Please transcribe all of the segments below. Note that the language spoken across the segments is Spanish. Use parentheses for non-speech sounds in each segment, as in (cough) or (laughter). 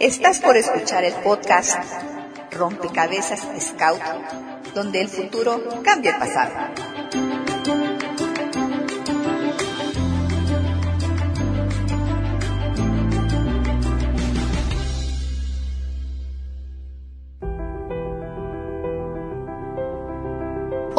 Estás por escuchar el podcast Rompecabezas Scout, donde el futuro cambia el pasado.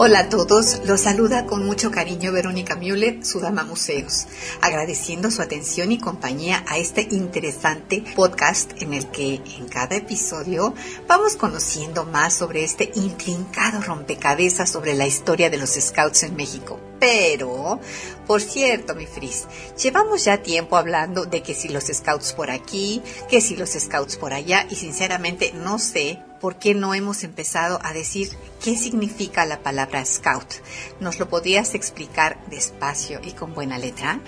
Hola a todos, los saluda con mucho cariño Verónica Müller, Sudama Museos, agradeciendo su atención y compañía a este interesante podcast en el que en cada episodio vamos conociendo más sobre este intrincado rompecabezas sobre la historia de los Scouts en México. Pero, por cierto, mi Fris, llevamos ya tiempo hablando de que si los Scouts por aquí, que si los Scouts por allá, y sinceramente no sé ¿por qué no hemos empezado a decir qué significa la palabra scout? ¿Nos lo podrías explicar despacio y con buena letra?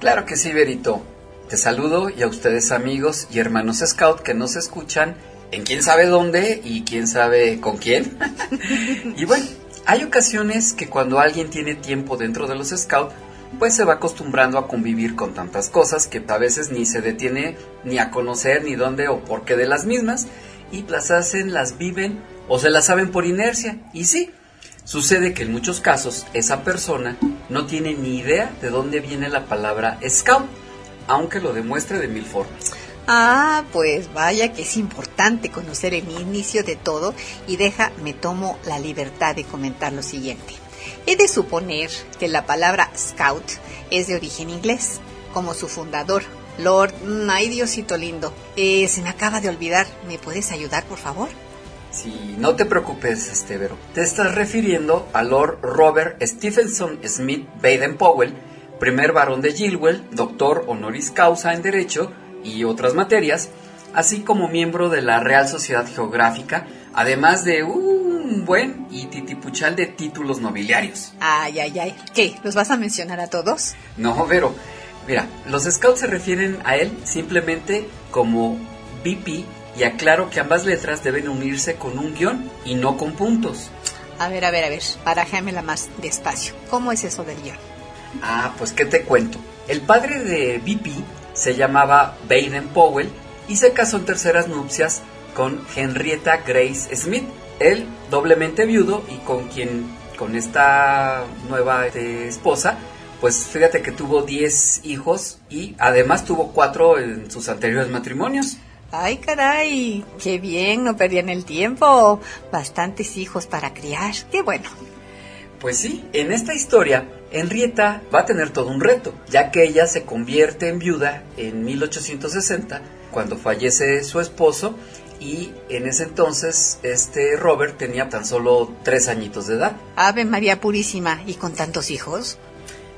Claro que sí, Berito. Te saludo y a ustedes amigos y hermanos scout que nos escuchan en quién sabe dónde y quién sabe con quién. (laughs) y bueno, hay ocasiones que cuando alguien tiene tiempo dentro de los scouts, pues se va acostumbrando a convivir con tantas cosas que a veces ni se detiene ni a conocer ni dónde o por qué de las mismas y las hacen, las viven o se las saben por inercia. Y sí, sucede que en muchos casos esa persona no tiene ni idea de dónde viene la palabra scout, aunque lo demuestre de mil formas. Ah, pues vaya que es importante conocer el inicio de todo y deja, me tomo la libertad de comentar lo siguiente. He de suponer que la palabra scout es de origen inglés, como su fundador, Lord, ay Diosito lindo, eh, se me acaba de olvidar, ¿me puedes ayudar por favor? Sí, no te preocupes, Estevero. Te estás refiriendo a Lord Robert Stephenson Smith Baden Powell, primer barón de Gilwell, doctor honoris causa en Derecho y otras materias, así como miembro de la Real Sociedad Geográfica, además de un buen y titipuchal de títulos nobiliarios. Ay, ay, ay. ¿Qué? ¿Los vas a mencionar a todos? No, Vero. Mira, los scouts se refieren a él simplemente como BP y aclaro que ambas letras deben unirse con un guion y no con puntos. A ver, a ver, a ver, la más despacio. ¿Cómo es eso del guion? Ah, pues qué te cuento. El padre de BP se llamaba Baden Powell y se casó en terceras nupcias con Henrietta Grace Smith, él doblemente viudo y con quien, con esta nueva este, esposa, pues fíjate que tuvo 10 hijos y además tuvo 4 en sus anteriores matrimonios. Ay, caray, qué bien, no perdían el tiempo. Bastantes hijos para criar, qué bueno. Pues sí, en esta historia, Henrietta va a tener todo un reto, ya que ella se convierte en viuda en 1860, cuando fallece su esposo, y en ese entonces este Robert tenía tan solo tres añitos de edad. Ave María Purísima, ¿y con tantos hijos?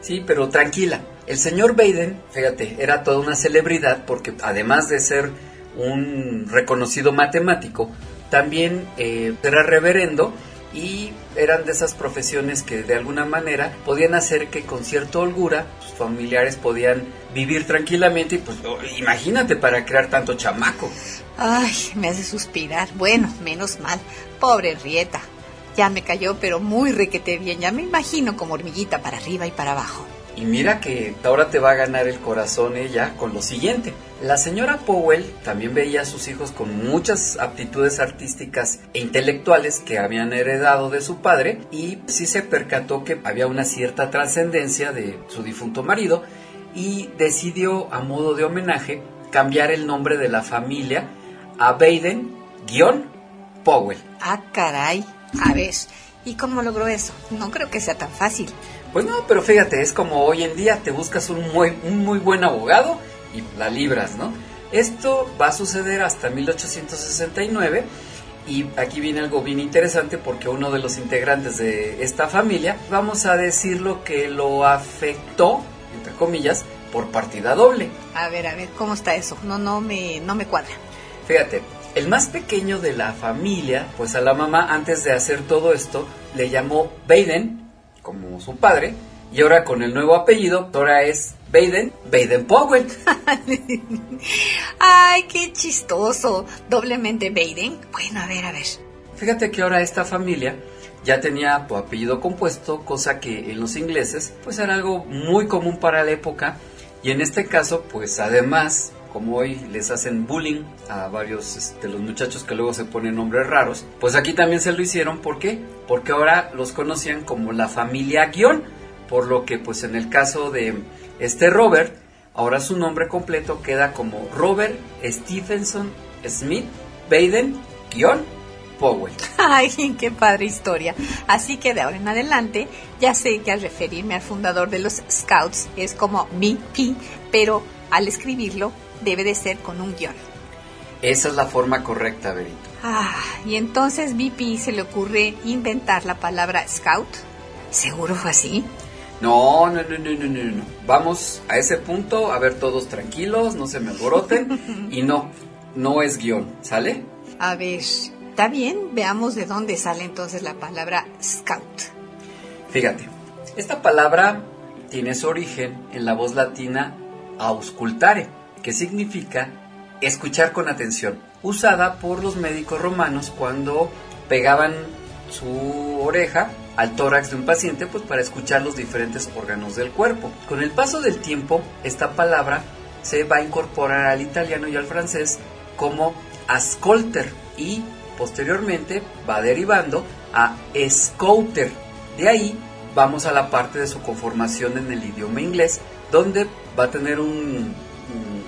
Sí, pero tranquila. El señor Baden, fíjate, era toda una celebridad porque además de ser un reconocido matemático, también eh, era reverendo y eran de esas profesiones que de alguna manera podían hacer que con cierta holgura sus familiares podían vivir tranquilamente y pues oh, imagínate para crear tanto chamaco. Ay, me hace suspirar. Bueno, menos mal. Pobre Rieta. Ya me cayó, pero muy requete bien. Ya me imagino como hormiguita para arriba y para abajo. Y mira que ahora te va a ganar el corazón ella con lo siguiente. La señora Powell también veía a sus hijos con muchas aptitudes artísticas e intelectuales que habían heredado de su padre y sí se percató que había una cierta trascendencia de su difunto marido y decidió a modo de homenaje cambiar el nombre de la familia a Baden-Powell. Ah, caray. A ver, ¿y cómo logró eso? No creo que sea tan fácil. Pues no, pero fíjate, es como hoy en día te buscas un muy, un muy buen abogado y la libras, ¿no? Esto va a suceder hasta 1869 y aquí viene algo bien interesante porque uno de los integrantes de esta familia, vamos a decirlo que lo afectó, entre comillas, por partida doble. A ver, a ver, ¿cómo está eso? No, no me, no me cuadra. Fíjate, el más pequeño de la familia, pues a la mamá antes de hacer todo esto le llamó Baden, como su padre, y ahora con el nuevo apellido, ahora es Baden, Baden Powell. (laughs) Ay, qué chistoso. Doblemente Baden. Bueno, a ver, a ver. Fíjate que ahora esta familia ya tenía apellido compuesto, cosa que en los ingleses pues era algo muy común para la época y en este caso pues además como hoy les hacen bullying a varios este, de los muchachos que luego se ponen nombres raros, pues aquí también se lo hicieron, ¿por qué? Porque ahora los conocían como la familia guion, por lo que pues en el caso de este Robert, ahora su nombre completo queda como Robert Stephenson Smith Baden guion Powell. (laughs) Ay, qué padre historia. Así que de ahora en adelante ya sé que al referirme al fundador de los Scouts es como BP, pero al escribirlo debe de ser con un guion. Esa es la forma correcta, Berito. Ah, y entonces BP se le ocurre inventar la palabra Scout. ¿Seguro fue así? No, no, no, no, no, no, no. Vamos a ese punto, a ver todos tranquilos, no se me alboroten. (laughs) y no, no es guion, ¿sale? A ver, Está bien, veamos de dónde sale entonces la palabra scout. Fíjate, esta palabra tiene su origen en la voz latina auscultare, que significa escuchar con atención, usada por los médicos romanos cuando pegaban su oreja al tórax de un paciente pues para escuchar los diferentes órganos del cuerpo. Con el paso del tiempo, esta palabra se va a incorporar al italiano y al francés como ascolter y Posteriormente va derivando a scouter. De ahí vamos a la parte de su conformación en el idioma inglés, donde va a tener un,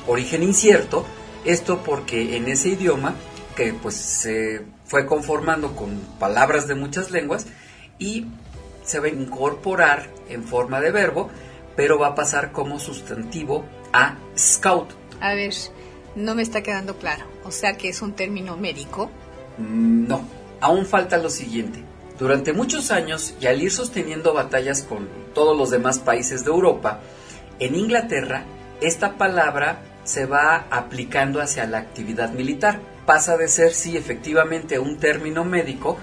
origen incierto. Esto porque en ese idioma, que pues se fue conformando con palabras de muchas lenguas, y se va a incorporar en forma de verbo, pero va a pasar como sustantivo a scout. A ver, no me está quedando claro. O sea que es un término médico. No, aún falta lo siguiente. Durante muchos años, y al ir sosteniendo batallas con todos los demás países de Europa, en Inglaterra esta palabra se va aplicando hacia la actividad militar. Pasa de ser, sí, efectivamente un término médico,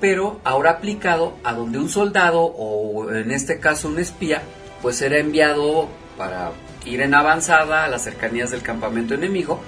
pero ahora aplicado a donde un soldado o en este caso un espía, pues será enviado para ir en avanzada a las cercanías del campamento enemigo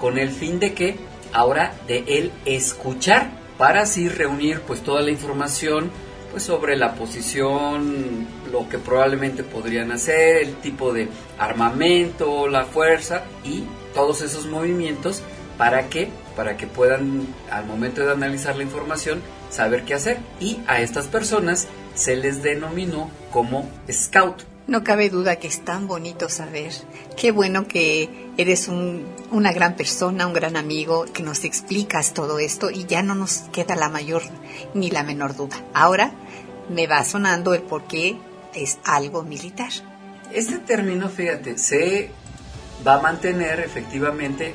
con el fin de que ahora de él escuchar para así reunir pues toda la información pues sobre la posición, lo que probablemente podrían hacer, el tipo de armamento, la fuerza y todos esos movimientos para que para que puedan al momento de analizar la información saber qué hacer y a estas personas se les denominó como scout. No cabe duda que es tan bonito saber. Qué bueno que eres una gran persona, un gran amigo, que nos explicas todo esto y ya no nos queda la mayor ni la menor duda. Ahora me va sonando el por qué es algo militar. Este término, fíjate, se va a mantener efectivamente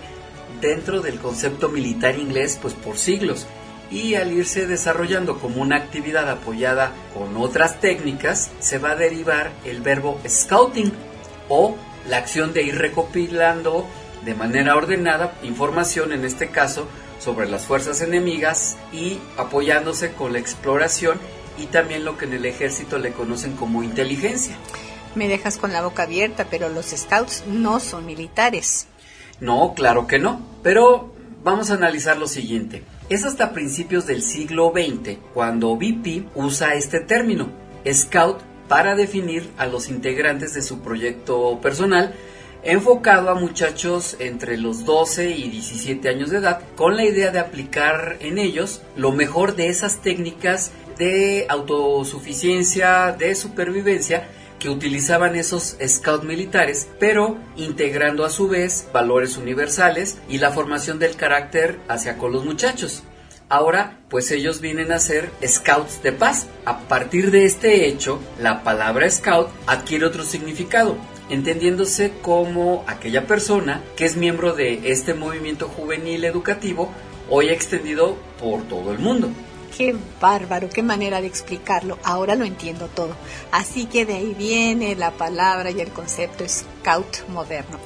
dentro del concepto militar inglés pues por siglos y al irse desarrollando como una actividad apoyada con otras técnicas, se va a derivar el verbo scouting o la acción de ir recopilando de manera ordenada información, en este caso, sobre las fuerzas enemigas y apoyándose con la exploración y también lo que en el ejército le conocen como inteligencia. Me dejas con la boca abierta, pero los scouts no son militares. No, claro que no, pero vamos a analizar lo siguiente. Es hasta principios del siglo XX cuando BP usa este término, Scout, para definir a los integrantes de su proyecto personal enfocado a muchachos entre los 12 y 17 años de edad, con la idea de aplicar en ellos lo mejor de esas técnicas de autosuficiencia, de supervivencia, que utilizaban esos scouts militares, pero integrando a su vez valores universales y la formación del carácter hacia con los muchachos. Ahora, pues ellos vienen a ser scouts de paz. A partir de este hecho, la palabra scout adquiere otro significado, entendiéndose como aquella persona que es miembro de este movimiento juvenil educativo hoy extendido por todo el mundo. Qué bárbaro, qué manera de explicarlo. Ahora lo entiendo todo. Así que de ahí viene la palabra y el concepto scout moderno.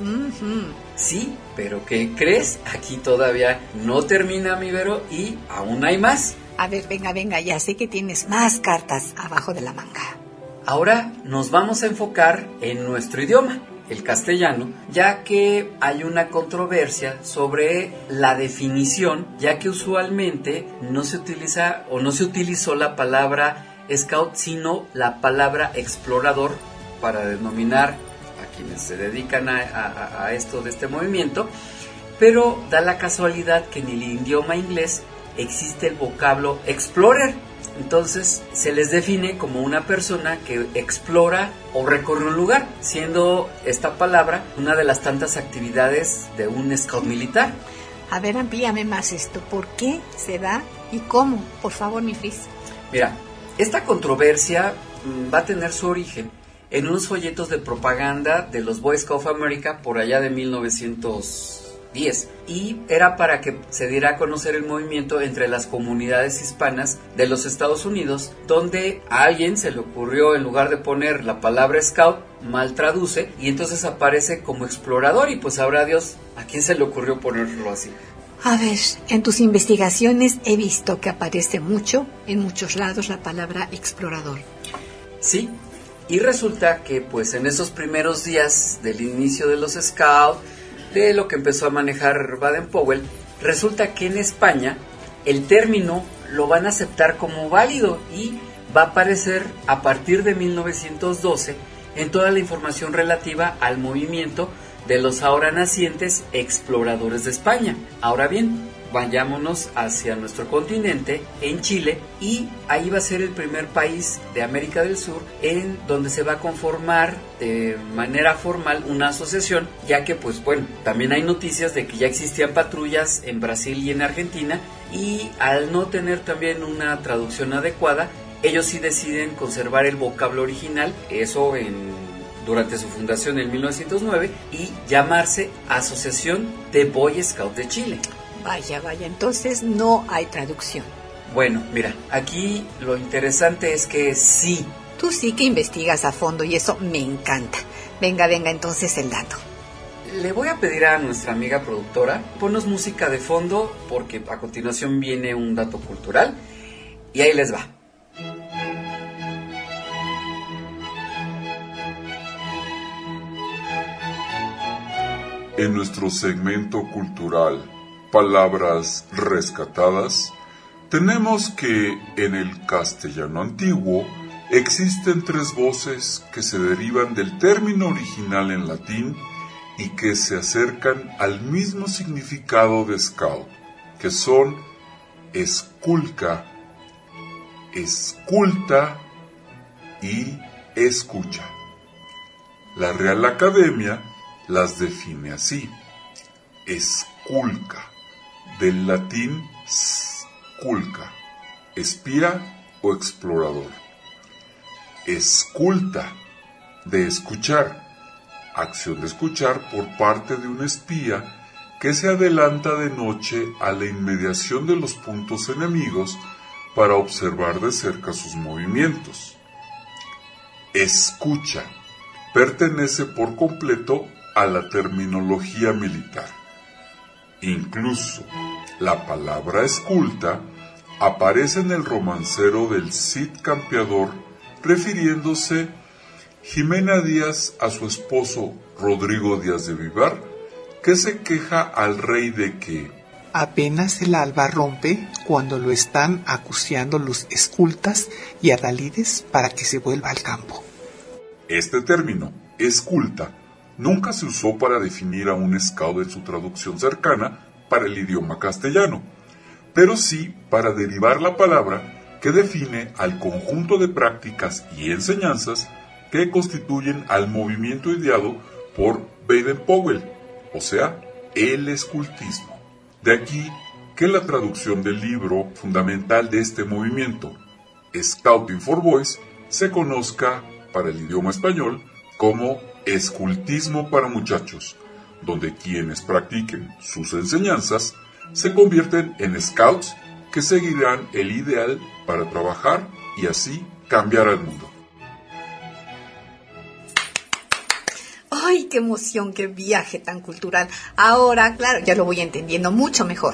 Sí, pero ¿qué crees? Aquí todavía no termina mi vero y aún hay más. A ver, venga, venga, ya sé que tienes más cartas abajo de la manga. Ahora nos vamos a enfocar en nuestro idioma el castellano, ya que hay una controversia sobre la definición, ya que usualmente no se utiliza o no se utilizó la palabra scout, sino la palabra explorador para denominar a quienes se dedican a, esto de este movimiento, pero da la casualidad que en el idioma inglés existe el vocablo explorer. Entonces se les define como una persona que explora o recorre un lugar, siendo esta palabra una de las tantas actividades de un scout militar. A ver, amplíame más esto. ¿Por qué se da y cómo? Por favor, mi Fris. Mira, esta controversia mm, va a tener su origen en unos folletos de propaganda de los Boy Scouts of America por allá de 1910 y era para que se diera a conocer el movimiento entre las comunidades hispanas de los Estados Unidos donde a alguien se le ocurrió en lugar de poner la palabra scout mal traduce y entonces aparece como explorador y pues sabrá Dios a quién se le ocurrió ponerlo así. A ver, en tus investigaciones he visto que aparece mucho, en muchos lados, la palabra explorador. Sí, y resulta que pues en esos primeros días del inicio de los Scouts, de lo que empezó a manejar Baden-Powell, resulta que en España el término lo van a aceptar como válido y va a aparecer a partir de 1912 en toda la información relativa al movimiento de los ahora nacientes exploradores de España. Ahora bien, vayámonos hacia nuestro continente, en Chile, y ahí va a ser el primer país de América del Sur en donde se va a conformar de manera formal una asociación, ya que pues bueno, también hay noticias de que ya existían patrullas en Brasil y en Argentina, y al no tener también una traducción adecuada, ellos sí deciden conservar el vocablo original, eso en durante su fundación en 1909 y llamarse Asociación de Boy Scout de Chile. Vaya, vaya, entonces no hay traducción. Bueno, mira, aquí lo interesante es que sí. Tú sí que investigas a fondo y eso me encanta. Venga, venga entonces el dato. Le voy a pedir a nuestra amiga productora, ponnos música de fondo porque a continuación viene un dato cultural y ahí les va. En nuestro segmento cultural Palabras rescatadas, tenemos que en el castellano antiguo existen tres voces que se derivan del término original en latín y que se acercan al mismo significado de scout, que son esculca, esculta y escucha. La Real Academia las define así. Esculca, del latín sculca, espía o explorador. Esculta, de escuchar, acción de escuchar por parte de un espía que se adelanta de noche a la inmediación de los puntos enemigos para observar de cerca sus movimientos. Escucha pertenece por completo a la terminología militar. Incluso la palabra esculta aparece en el romancero del Cid Campeador refiriéndose Jimena Díaz a su esposo Rodrigo Díaz de Vivar, que se queja al rey de que apenas el alba rompe cuando lo están acuciando los escultas y adalides para que se vuelva al campo. Este término, esculta, nunca se usó para definir a un scout en su traducción cercana para el idioma castellano, pero sí para derivar la palabra que define al conjunto de prácticas y enseñanzas que constituyen al movimiento ideado por Baden-Powell, o sea, el escultismo. De aquí que la traducción del libro fundamental de este movimiento, Scouting for Boys, se conozca para el idioma español como Escultismo para muchachos, donde quienes practiquen sus enseñanzas se convierten en scouts que seguirán el ideal para trabajar y así cambiar al mundo. ¡Ay, qué emoción, qué viaje tan cultural! Ahora, claro, ya lo voy entendiendo mucho mejor.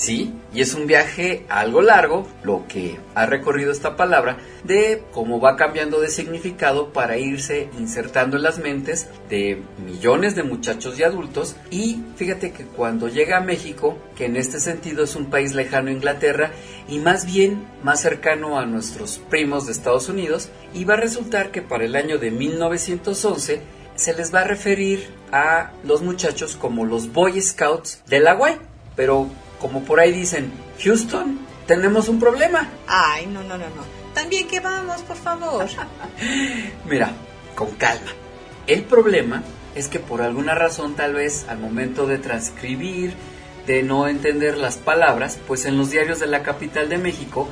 Sí, y es un viaje algo largo, lo que ha recorrido esta palabra, de cómo va cambiando de significado para irse insertando en las mentes de millones de muchachos y adultos. Y fíjate que cuando llega a México, que en este sentido es un país lejano a Inglaterra y más bien más cercano a nuestros primos de Estados Unidos, y va a resultar que para el año de 1911 se les va a referir a los muchachos como los Boy Scouts de la. Pero como por ahí dicen, Houston, tenemos un problema. Ay, no, no, no, no. También que vamos, por favor. (laughs) Mira, con calma. El problema es que por alguna razón tal vez al momento de transcribir, de no entender las palabras, pues en los diarios de la capital de México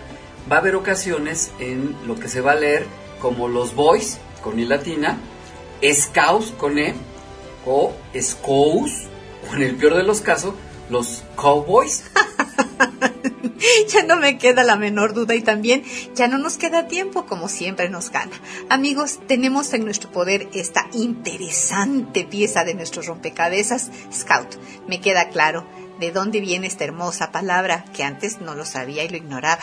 va a haber ocasiones en lo que se va a leer como los boys con i latina, scouts con e o scouts o en el peor de los casos los cowboys. (laughs) ya no me queda la menor duda y también ya no nos queda tiempo como siempre nos gana. Amigos, tenemos en nuestro poder esta interesante pieza de nuestro rompecabezas Scout. Me queda claro de dónde viene esta hermosa palabra que antes no lo sabía y lo ignoraba.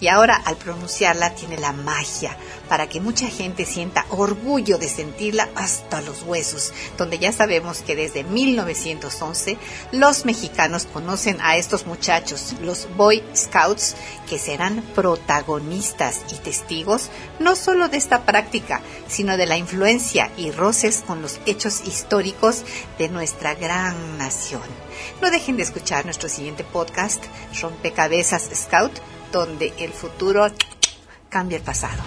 Y ahora al pronunciarla tiene la magia para que mucha gente sienta orgullo de sentirla hasta los huesos, donde ya sabemos que desde 1911 los mexicanos conocen a estos muchachos, los Boy Scouts, que serán protagonistas y testigos no solo de esta práctica, sino de la influencia y roces con los hechos históricos de nuestra gran nación. No dejen de escuchar nuestro siguiente podcast, Rompecabezas Scout, donde el futuro cambia el pasado.